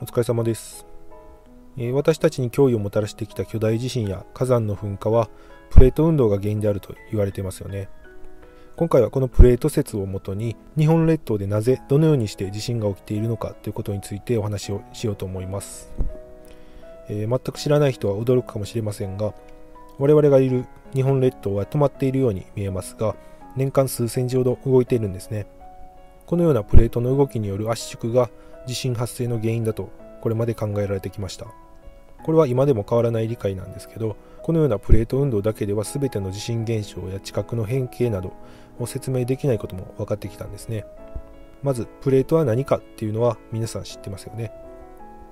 お疲れ様です、えー、私たちに脅威をもたらしてきた巨大地震や火山の噴火はプレート運動が原因であると言われていますよね。今回はこのプレート説をもとに日本列島でなぜどのようにして地震が起きているのかということについてお話をしようと思います、えー、全く知らない人は驚くかもしれませんが我々がいる日本列島は止まっているように見えますが年間数センチほど動いているんですね。このようなプレートの動きによる圧縮が地震発生の原因だとこれまで考えられてきました。これは今でも変わらない理解なんですけどこのようなプレート運動だけでは全ての地震現象や地殻の変形などを説明できないことも分かってきたんですね。まずプレートは何かっていうのは皆さん知ってますよね。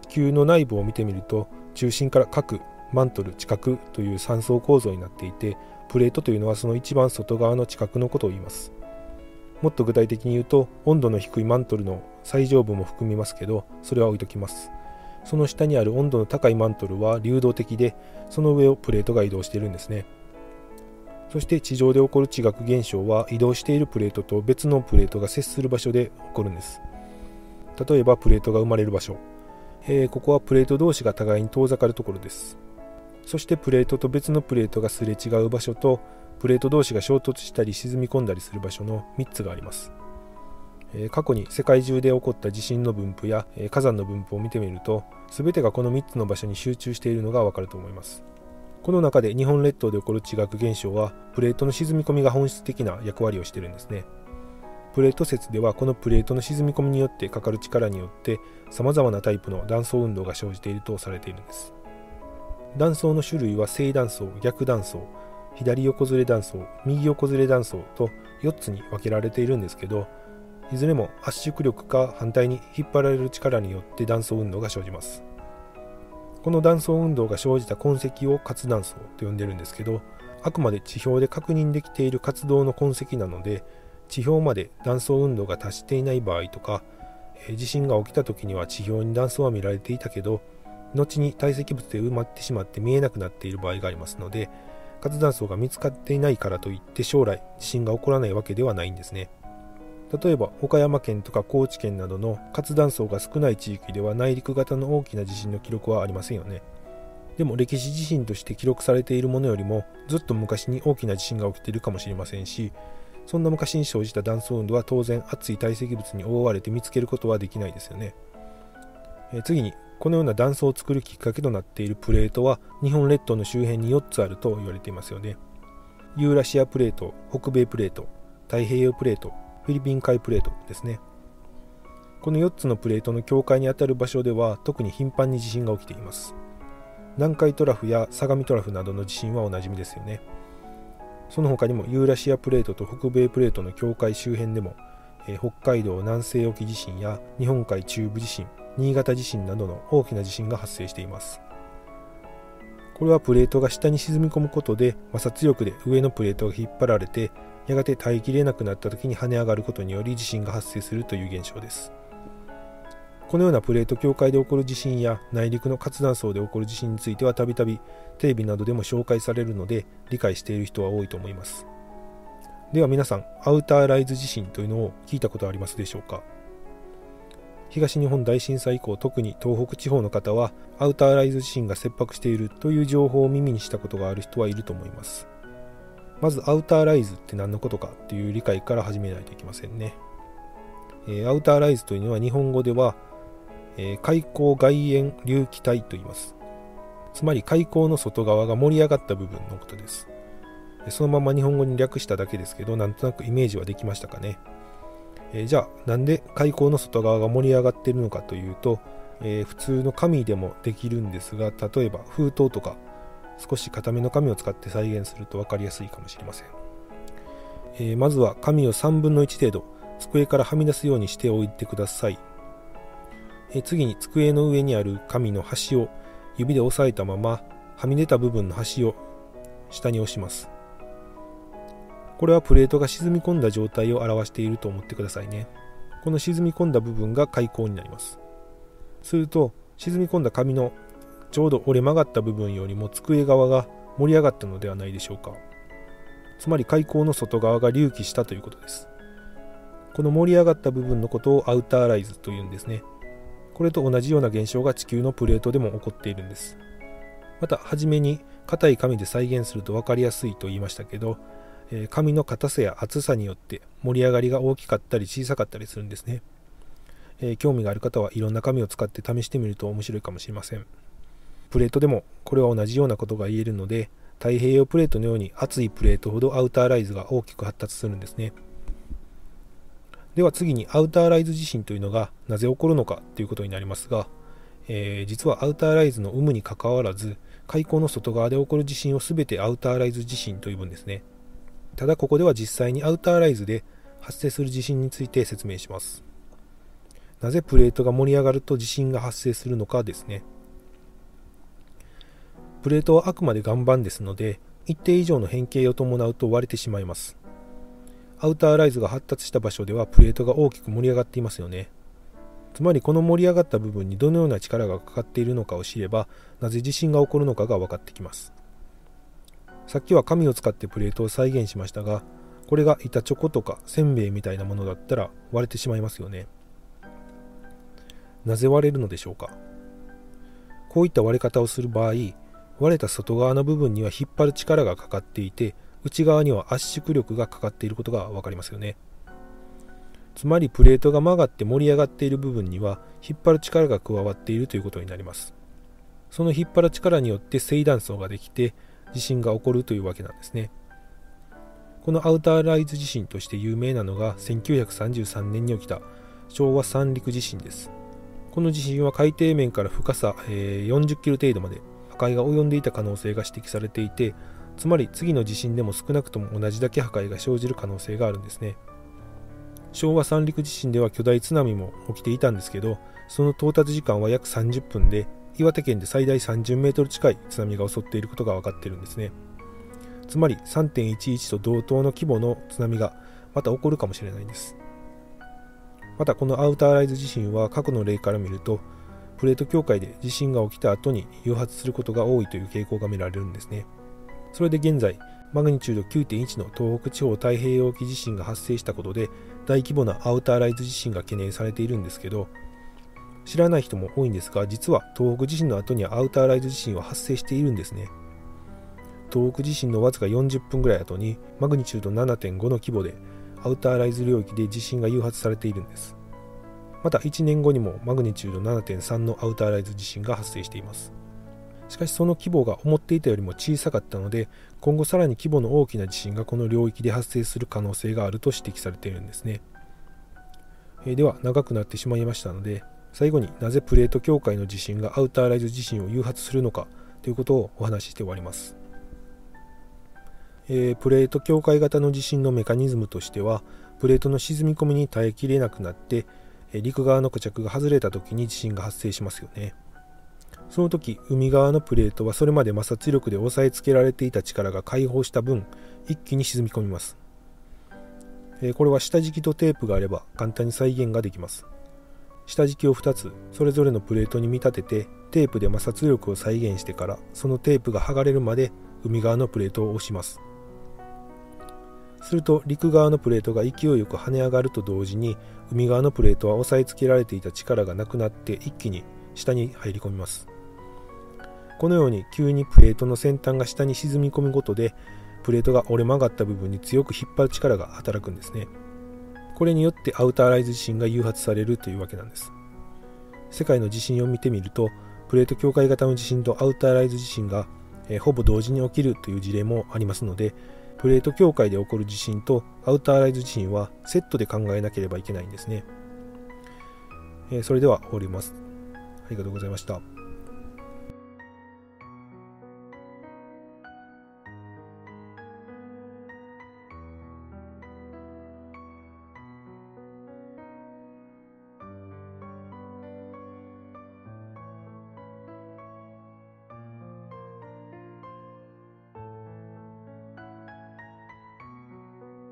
地球の内部を見てみると中心から各マントル地殻という3層構造になっていてプレートというのはその一番外側の地殻のことを言います。もっと具体的に言うと温度の低いマントルの最上部も含みますけどそれは置いときます。その下にある温度の高いマントルは流動的でその上をプレートが移動しているんですね。そして地上で起こる地学現象は移動しているプレートと別のプレートが接する場所で起こるんです。例えばプレートが生まれる場所、えー、ここはプレート同士が互いに遠ざかるところです。そしてプレートと別のプレートがすれ違う場所とプレート同士が衝突したり沈み込んだりする場所の3つがあります。え過去に世界中で起こった地震の分布や、え火山の分布を見てみると全てがこの3つの場所に集中しているのがわかると思います。この中で日本列島で起こる地学現象はプレートの沈み込みが本質的な役割をしているんですね。プレート説ではこのプレートの沈み込みによってかかる力によって様々なタイプの断層運動が生じているとされているんです。断層の種類は正断層、逆断層、左横ずれ断層、右横ずれ断層と4つに分けられているんですけど、いずれも圧縮力か反対に引っ張られる力によって断層運動が生じます。この断層運動が生じた痕跡を活断層と呼んでるんですけど、あくまで地表で確認できている活動の痕跡なので、地表まで断層運動が達していない場合とか、地震が起きた時には地表に断層は見られていたけど、後に堆積物で埋まってしまって見えなくなっている場合がありますので、活断層が見つかっていないからといって将来地震が起こらないわけではないんですね。例えば岡山県とか高知県などの活断層が少ない地域では内陸型の大きな地震の記録はありませんよね。でも歴史地震として記録されているものよりもずっと昔に大きな地震が起きているかもしれませんしそんな昔に生じた断層運動は当然熱い堆積物に覆われて見つけることはできないですよね。次にこのような断層を作るきっかけとなっているプレートは日本列島の周辺に4つあると言われていますよね。ユーラシアプレート、北米プレート、太平洋プレート、フィリピン海プレートですね。この4つのプレートの境界にあたる場所では特に頻繁に地震が起きています。南海トラフや相模トラフなどの地震はおなじみですよね。その他にもユーラシアプレートと北米プレートの境界周辺でも、え北海道南西沖地震や日本海中部地震、新潟地震などの大きな地震が発生しています。これはプレートが下に沈み込むことで摩擦力で上のプレートが引っ張られてやがて耐えきれなくなった時に跳ね上がることにより地震が発生するという現象です。このようなプレート境界で起こる地震や内陸の活断層で起こる地震についてはたびたびテレビなどでも紹介されるので理解している人は多いと思います。では皆さんアウターライズ地震というのを聞いたことありますでしょうか？東日本大震災以降特に東北地方の方はアウターライズ地震が切迫しているという情報を耳にしたことがある人はいると思います。まずアウターライズって何のことかっていう理解から始めないといけませんね、えー、アウターライズというのは日本語では、えー、開口外縁隆起体と言います。つまり開口の外側が盛り上がった部分のことです。そのまま日本語に略しただけですけどなんとなくイメージはできましたかね。えー、じゃあなんで開口の外側が盛り上がっているのかというと、えー、普通の紙でもできるんですが例えば封筒とか少し固めの紙を使って再現すると分かりやすいかもしれません、えー、まずは紙を3分の1程度机からはみ出すようにしておいてください、え次に机の上にある紙の端を指で押さえたままはみ出た部分の端を下に押します。これはプレートが沈み込んだ状態を表していると思ってくださいね。この沈み込んだ部分が開口になります。すると、沈み込んだ紙のちょうど折れ曲がった部分よりも机側が盛り上がったのではないでしょうか。つまり開口の外側が隆起したということです。この盛り上がった部分のことをアウターライズというんですね。これと同じような現象が地球のプレートでも起こっているんですまた初めに硬い紙で再現すると分かりやすいと言いましたけど紙の硬さや厚さによって盛り上がりが大きかったり小さかったりするんですね、え興味がある方はいろんな紙を使って試してみると面白いかもしれません。プレートでもこれは同じようなことが言えるので太平洋プレートのように厚いプレートほどアウターライズが大きく発達するんですね。では次にアウターライズ地震というのがなぜ起こるのかということになりますが、えー、実はアウターライズの有無にかかわらず海溝の外側で起こる地震を全てアウターライズ地震と呼ぶんですね。ただここでは実際にアウターライズで発生する地震について説明します。なぜプレートが盛り上がると地震が発生するのかですね。プレートはあくまで岩盤ですので一定以上の変形を伴うと割れてしまいます。アウターライズが発達した場所ではプレートが大きく盛り上がっていますよね。つまりこの盛り上がった部分にどのような力がかかっているのかを知ればなぜ地震が起こるのかが分かってきます。さっきは紙を使ってプレートを再現しましたがこれが板チョコとかせんべいみたいなものだったら割れてしまいますよね。なぜ割れるのでしょうか？こういった割れ方をする場合割れた外側の部分には引っ張る力がかかっていて内側には圧縮力がかかっていることが分かりますよね。つまりプレートが曲がって盛り上がっている部分には引っ張る力が加わっているということになります。その引っ張る力によって正断層ができて地震が起こるというわけなんですね。このアウターライズ地震として有名なのが1933年に起きた昭和三陸地震です。この地震は海底面から深さ、え、40キロ程度まで破壊が及んでいた可能性が指摘されていてつまり次の地震でも少なくとも同じだけ破壊が生じる可能性があるんですね。昭和三陸地震では巨大津波も起きていたんですけどその到達時間は約30分で岩手県で最大30メートル近い津波が襲っていることが分かっているんですね。つまり3.11と同等の規模の津波がまた起こるかもしれないんです。またこのアウターライズ地震は過去の例から見るとプレート境界で地震が起きた後に誘発することが多いという傾向が見られるんですね。それで現在マグニチュード9.1の東北地方太平洋沖地震が発生したことで大規模なアウターライズ地震が懸念されているんですけど知らない人も多いんですが実は東北地震の後にはアウターライズ地震は発生しているんですね。東北地震のわずか40分ぐらい後にマグニチュード7.5の規模でアウターライズ領域で地震が誘発されているんです。また1年後にもマグニチュード7.3のアウターライズ地震が発生しています。しかしその規模が思っていたよりも小さかったので今後さらに規模の大きな地震がこの領域で発生する可能性があると指摘されているんですね、え、では長くなってしまいましたので最後になぜプレート境界の地震がアウターライズ地震を誘発するのかということをお話しして終わります、えー、プレート境界型の地震のメカニズムとしてはプレートの沈み込みに耐えきれなくなって陸側の固着が外れた時に地震が発生しますよね。その時海側のプレートはそれまで摩擦力で押さえつけられていた力が解放した分一気に沈み込みます、これは下敷きとテープがあれば簡単に再現ができます。下敷きを2つそれぞれのプレートに見立ててテープで摩擦力を再現してからそのテープが剥がれるまで海側のプレートを押します。すると陸側のプレートが勢いよく跳ね上がると同時に海側のプレートは押さえつけられていた力がなくなって一気に下に入り込みます。このように急にプレートの先端が下に沈み込むことでプレートが折れ曲がった部分に強く引っ張る力が働くんですね。これによってアウターライズ地震が誘発されるというわけなんです。世界の地震を見てみるとプレート境界型の地震とアウターライズ地震が、えほぼ同時に起きるという事例もありますのでプレート境界で起こる地震とアウターライズ地震はセットで考えなければいけないんですね、えそれでは終わります。ありがとうございました。